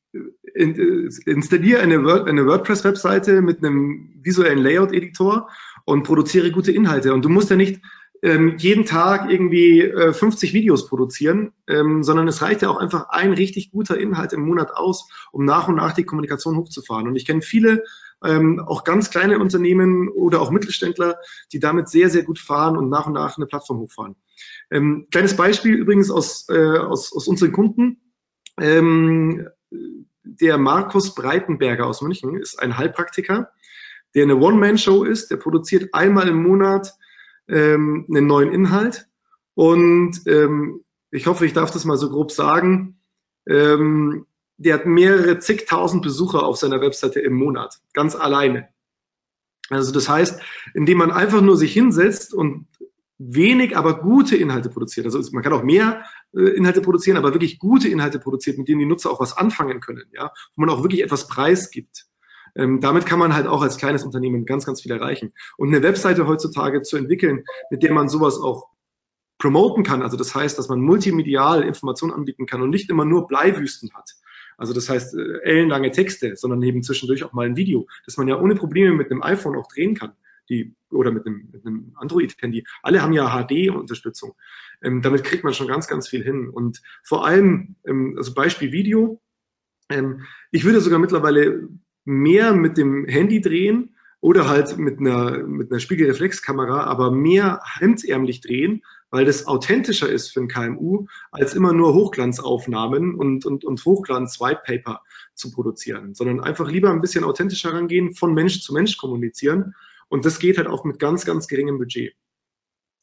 in, installiere eine, Word, eine WordPress-Webseite mit einem visuellen Layout-Editor und produziere gute Inhalte. Und du musst ja nicht ähm, jeden Tag irgendwie äh, 50 Videos produzieren, ähm, sondern es reicht ja auch einfach ein richtig guter Inhalt im Monat aus, um nach und nach die Kommunikation hochzufahren. Und ich kenne viele, ähm, auch ganz kleine Unternehmen oder auch Mittelständler, die damit sehr, sehr gut fahren und nach und nach eine Plattform hochfahren. Ähm, kleines Beispiel übrigens aus, äh, aus, aus unseren Kunden. Ähm, der Markus Breitenberger aus München ist ein Heilpraktiker, der eine One-Man-Show ist, der produziert einmal im Monat ähm, einen neuen Inhalt. Und ähm, ich hoffe, ich darf das mal so grob sagen. Ähm, der hat mehrere zigtausend Besucher auf seiner Webseite im Monat, ganz alleine. Also das heißt, indem man einfach nur sich hinsetzt und wenig, aber gute Inhalte produziert. Also man kann auch mehr äh, Inhalte produzieren, aber wirklich gute Inhalte produziert, mit denen die Nutzer auch was anfangen können, ja, wo man auch wirklich etwas preisgibt Ähm, damit kann man halt auch als kleines Unternehmen ganz, ganz viel erreichen. Und eine Webseite heutzutage zu entwickeln, mit der man sowas auch promoten kann, also das heißt, dass man multimedial Informationen anbieten kann und nicht immer nur Bleiwüsten hat. Also das heißt äh, ellenlange Texte, sondern eben zwischendurch auch mal ein Video, das man ja ohne Probleme mit einem iPhone auch drehen kann. Die, oder mit einem, mit einem Android-Handy. Alle haben ja HD-Unterstützung. Ähm, damit kriegt man schon ganz, ganz viel hin. Und vor allem, ähm, also Beispiel Video. Ähm, ich würde sogar mittlerweile mehr mit dem Handy drehen oder halt mit einer, mit einer Spiegelreflexkamera, aber mehr hemdsärmlich drehen, weil das authentischer ist für ein KMU, als immer nur Hochglanzaufnahmen und, und, und Hochglanz-White zu produzieren, sondern einfach lieber ein bisschen authentischer rangehen, von Mensch zu Mensch kommunizieren. Und das geht halt auch mit ganz, ganz geringem Budget.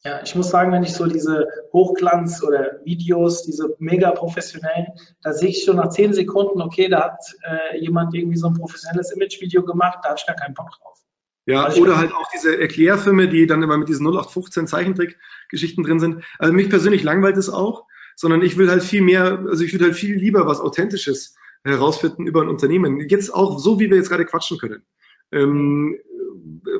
Ja, ich muss sagen, wenn ich so diese Hochglanz- oder Videos, diese mega professionellen, da sehe ich schon nach zehn Sekunden, okay, da hat äh, jemand irgendwie so ein professionelles Image-Video gemacht, da habe ich gar keinen Bock drauf. Ja, also oder halt auch diese Erklärfilme, die dann immer mit diesen 0815 Zeichentrick-Geschichten drin sind. Also mich persönlich langweilt es auch, sondern ich will halt viel mehr, also ich würde halt viel lieber was Authentisches herausfinden über ein Unternehmen. Jetzt auch so, wie wir jetzt gerade quatschen können. Ähm,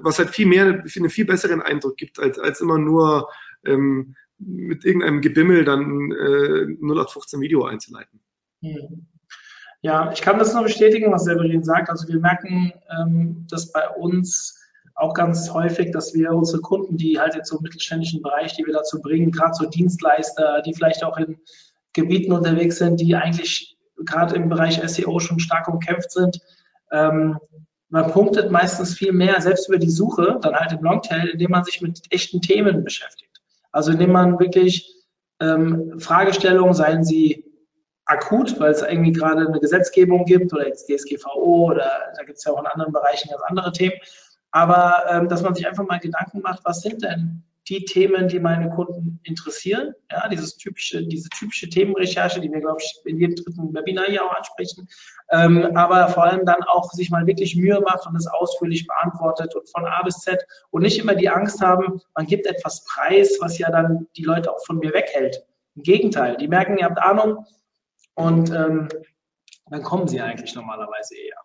was halt viel mehr, einen viel besseren Eindruck gibt, als, als immer nur ähm, mit irgendeinem Gebimmel dann äh, 0815 Video einzuleiten. Hm. Ja, ich kann das nur bestätigen, was Severin sagt. Also wir merken ähm, dass bei uns auch ganz häufig, dass wir unsere Kunden, die halt jetzt so im mittelständischen Bereich, die wir dazu bringen, gerade so Dienstleister, die vielleicht auch in Gebieten unterwegs sind, die eigentlich gerade im Bereich SEO schon stark umkämpft sind, ähm, man punktet meistens viel mehr, selbst über die Suche, dann halt im Longtail, indem man sich mit echten Themen beschäftigt. Also indem man wirklich ähm, Fragestellungen, seien sie akut, weil es irgendwie gerade eine Gesetzgebung gibt oder jetzt DSGVO oder da gibt es ja auch in anderen Bereichen ganz andere Themen, aber ähm, dass man sich einfach mal Gedanken macht, was sind denn die Themen, die meine Kunden interessieren. Ja, dieses typische, diese typische Themenrecherche, die wir, glaube ich, in jedem dritten Webinar hier auch ansprechen. Ähm, aber vor allem dann auch sich mal wirklich Mühe macht und es ausführlich beantwortet und von A bis Z und nicht immer die Angst haben, man gibt etwas preis, was ja dann die Leute auch von mir weghält. Im Gegenteil, die merken, ihr habt Ahnung und ähm, dann kommen sie eigentlich normalerweise eher.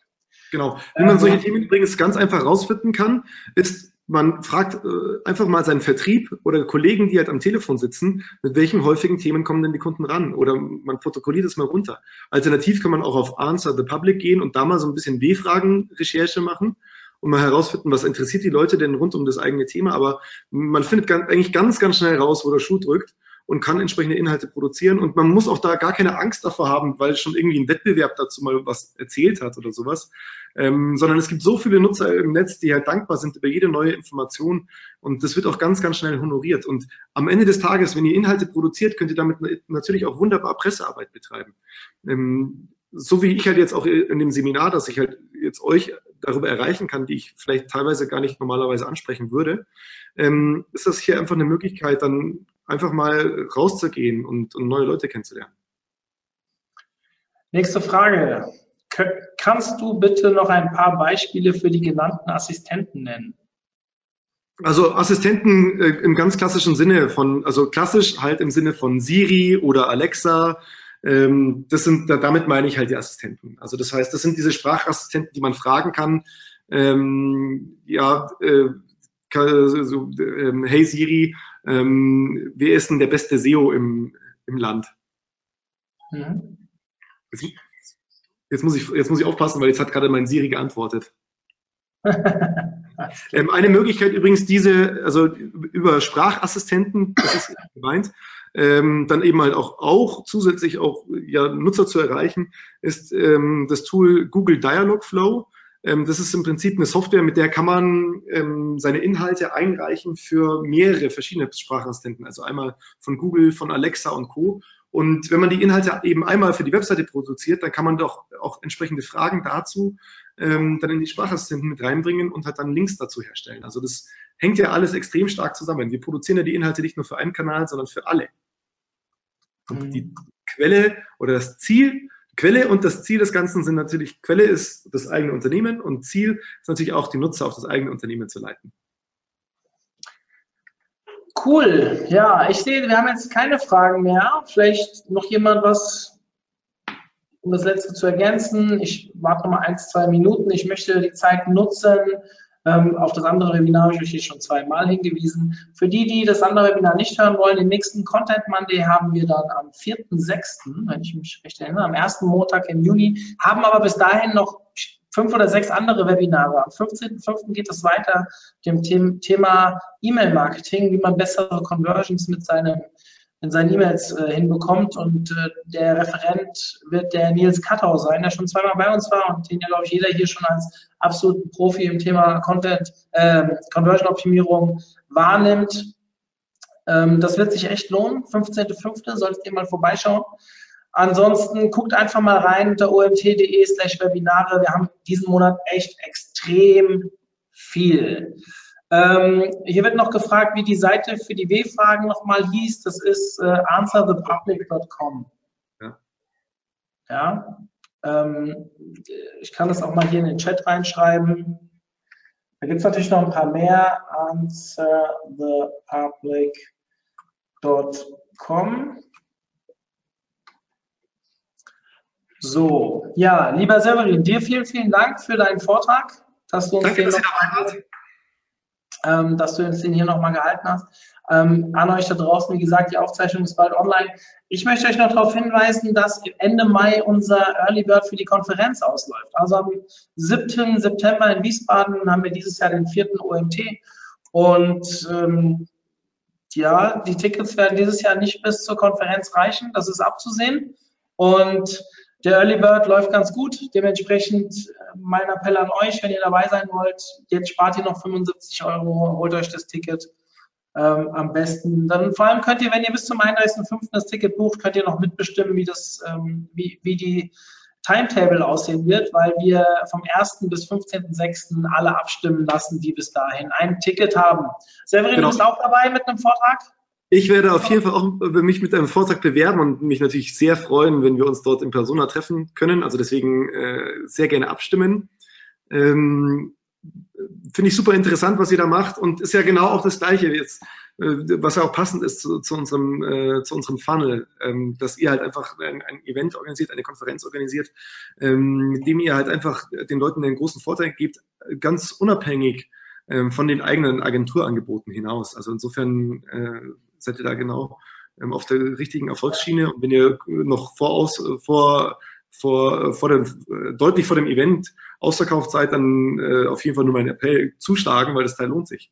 Genau. Wie man solche Themen übrigens ganz einfach rausfinden kann, ist, man fragt äh, einfach mal seinen Vertrieb oder Kollegen, die halt am Telefon sitzen, mit welchen häufigen Themen kommen denn die Kunden ran? Oder man protokolliert es mal runter. Alternativ kann man auch auf Answer the Public gehen und da mal so ein bisschen W-Fragen-Recherche machen und mal herausfinden, was interessiert die Leute denn rund um das eigene Thema. Aber man findet ganz, eigentlich ganz, ganz schnell raus, wo der Schuh drückt und kann entsprechende Inhalte produzieren. Und man muss auch da gar keine Angst davor haben, weil schon irgendwie ein Wettbewerb dazu mal was erzählt hat oder sowas. Ähm, sondern es gibt so viele Nutzer im Netz, die halt dankbar sind über jede neue Information. Und das wird auch ganz, ganz schnell honoriert. Und am Ende des Tages, wenn ihr Inhalte produziert, könnt ihr damit natürlich auch wunderbar Pressearbeit betreiben. Ähm, so wie ich halt jetzt auch in dem Seminar, dass ich halt jetzt euch darüber erreichen kann, die ich vielleicht teilweise gar nicht normalerweise ansprechen würde, ähm, ist das hier einfach eine Möglichkeit, dann einfach mal rauszugehen und, und neue Leute kennenzulernen. Nächste Frage. Kannst du bitte noch ein paar Beispiele für die genannten Assistenten nennen? Also Assistenten äh, im ganz klassischen Sinne von, also klassisch halt im Sinne von Siri oder Alexa. Ähm, das sind, damit meine ich halt die Assistenten. Also das heißt, das sind diese Sprachassistenten, die man fragen kann. Ähm, ja, äh, so, äh, hey Siri, ähm, wer ist denn der beste SEO im, im Land? Mhm. Jetzt, jetzt, muss ich, jetzt muss ich aufpassen, weil jetzt hat gerade mein Siri geantwortet. ähm, eine Möglichkeit übrigens diese, also über Sprachassistenten, das ist gemeint, ähm, dann eben halt auch, auch zusätzlich auch ja, Nutzer zu erreichen, ist ähm, das Tool Google Dialogflow. Ähm, das ist im Prinzip eine Software, mit der kann man ähm, seine Inhalte einreichen für mehrere verschiedene Sprachassistenten. Also einmal von Google, von Alexa und Co. Und wenn man die Inhalte eben einmal für die Webseite produziert, dann kann man doch auch entsprechende Fragen dazu ähm, dann in die Sprachassistenten mit reinbringen und halt dann Links dazu herstellen. Also das hängt ja alles extrem stark zusammen. Wir produzieren ja die Inhalte nicht nur für einen Kanal, sondern für alle. Und mhm. die Quelle oder das Ziel Quelle und das Ziel des Ganzen sind natürlich, Quelle ist das eigene Unternehmen und Ziel ist natürlich auch die Nutzer auf das eigene Unternehmen zu leiten. Cool. Ja, ich sehe, wir haben jetzt keine Fragen mehr. Vielleicht noch jemand was um das letzte zu ergänzen, ich warte noch mal ein, zwei Minuten. Ich möchte die Zeit nutzen. Ähm, auf das andere Webinar habe ich euch hier schon zweimal hingewiesen. Für die, die das andere Webinar nicht hören wollen, den nächsten Content Monday haben wir dann am 4.6., wenn ich mich recht erinnere, am ersten Montag im Juni, haben aber bis dahin noch fünf oder sechs andere Webinare. Am 15.05. geht es weiter dem Thema E-Mail-Marketing, wie man bessere Conversions mit seinen in seinen E-Mails äh, hinbekommt. Und äh, der Referent wird der Nils Kattau sein, der schon zweimal bei uns war und den ja, glaube ich, jeder hier schon als absoluten Profi im Thema Content, äh, Conversion-Optimierung wahrnimmt. Ähm, das wird sich echt lohnen. 15.05. solltet ihr mal vorbeischauen. Ansonsten guckt einfach mal rein unter omt.de slash Webinare. Wir haben diesen Monat echt extrem viel. Ähm, hier wird noch gefragt, wie die Seite für die W-Fragen nochmal hieß. Das ist äh, answerthepublic.com. Ja. ja. Ähm, ich kann das auch mal hier in den Chat reinschreiben. Da gibt es natürlich noch ein paar mehr. answerthepublic.com. So, ja, lieber Severin, dir vielen, vielen Dank für deinen Vortrag, dass du uns Danke, den dass noch ähm, dass du uns den hier nochmal gehalten hast. Ähm, an euch da draußen, wie gesagt, die Aufzeichnung ist bald online. Ich möchte euch noch darauf hinweisen, dass Ende Mai unser Early Bird für die Konferenz ausläuft. Also am 7. September in Wiesbaden haben wir dieses Jahr den vierten OMT. Und ähm, ja, die Tickets werden dieses Jahr nicht bis zur Konferenz reichen. Das ist abzusehen. Und der Early Bird läuft ganz gut. Dementsprechend äh, mein Appell an euch, wenn ihr dabei sein wollt, jetzt spart ihr noch 75 Euro, holt euch das Ticket ähm, am besten. Dann vor allem könnt ihr, wenn ihr bis zum 31.05. das Ticket bucht, könnt ihr noch mitbestimmen, wie das, ähm, wie, wie die Timetable aussehen wird, weil wir vom 1. bis 15.06. alle abstimmen lassen, die bis dahin ein Ticket haben. Severin, genau. du bist auch dabei mit einem Vortrag? Ich werde auf jeden Fall auch mich mit einem Vortrag bewerben und mich natürlich sehr freuen, wenn wir uns dort in Persona treffen können. Also deswegen äh, sehr gerne abstimmen. Ähm, Finde ich super interessant, was ihr da macht und ist ja genau auch das Gleiche jetzt, äh, was ja auch passend ist zu, zu unserem, äh, zu unserem Funnel, ähm, dass ihr halt einfach ein, ein, Event organisiert, eine Konferenz organisiert, ähm, mit dem ihr halt einfach den Leuten einen großen Vorteil gebt, ganz unabhängig ähm, von den eigenen Agenturangeboten hinaus. Also insofern äh, seid ihr da genau ähm, auf der richtigen Erfolgsschiene. Und wenn ihr noch voraus, äh, vor, vor, vor dem, äh, deutlich vor dem Event ausverkauft seid, dann äh, auf jeden Fall nur mein Appell zuschlagen, weil das Teil lohnt sich.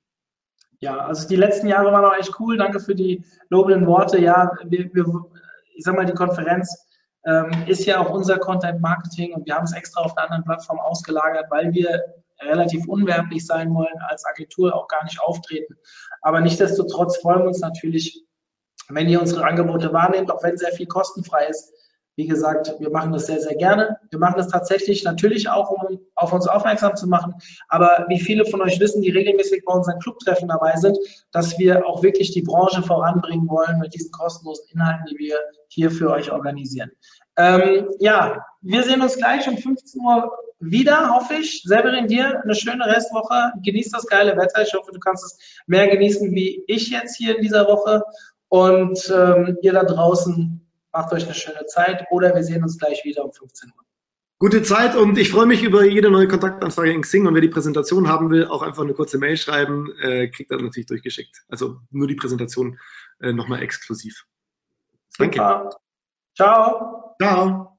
Ja, also die letzten Jahre waren auch echt cool. Danke für die lobenden Worte. Ja, wir, wir, ich sag mal, die Konferenz ähm, ist ja auch unser Content Marketing und wir haben es extra auf einer anderen Plattform ausgelagert, weil wir relativ unwerblich sein wollen, als Agentur auch gar nicht auftreten. Aber nichtsdestotrotz freuen wir uns natürlich, wenn ihr unsere Angebote wahrnehmt, auch wenn sehr viel kostenfrei ist. Wie gesagt, wir machen das sehr, sehr gerne. Wir machen das tatsächlich natürlich auch, um auf uns aufmerksam zu machen. Aber wie viele von euch wissen, die regelmäßig bei unseren Clubtreffen dabei sind, dass wir auch wirklich die Branche voranbringen wollen mit diesen kostenlosen Inhalten, die wir hier für euch organisieren. Ähm, ja, wir sehen uns gleich um 15 Uhr wieder, hoffe ich. Severin, dir eine schöne Restwoche. Genieß das geile Wetter. Ich hoffe, du kannst es mehr genießen wie ich jetzt hier in dieser Woche. Und ähm, ihr da draußen macht euch eine schöne Zeit oder wir sehen uns gleich wieder um 15 Uhr. Gute Zeit und ich freue mich über jede neue Kontaktanfrage in Xing und wer die Präsentation haben will, auch einfach eine kurze Mail schreiben, äh, kriegt er natürlich durchgeschickt. Also nur die Präsentation äh, nochmal exklusiv. Danke. Super. Tchau. Tchau.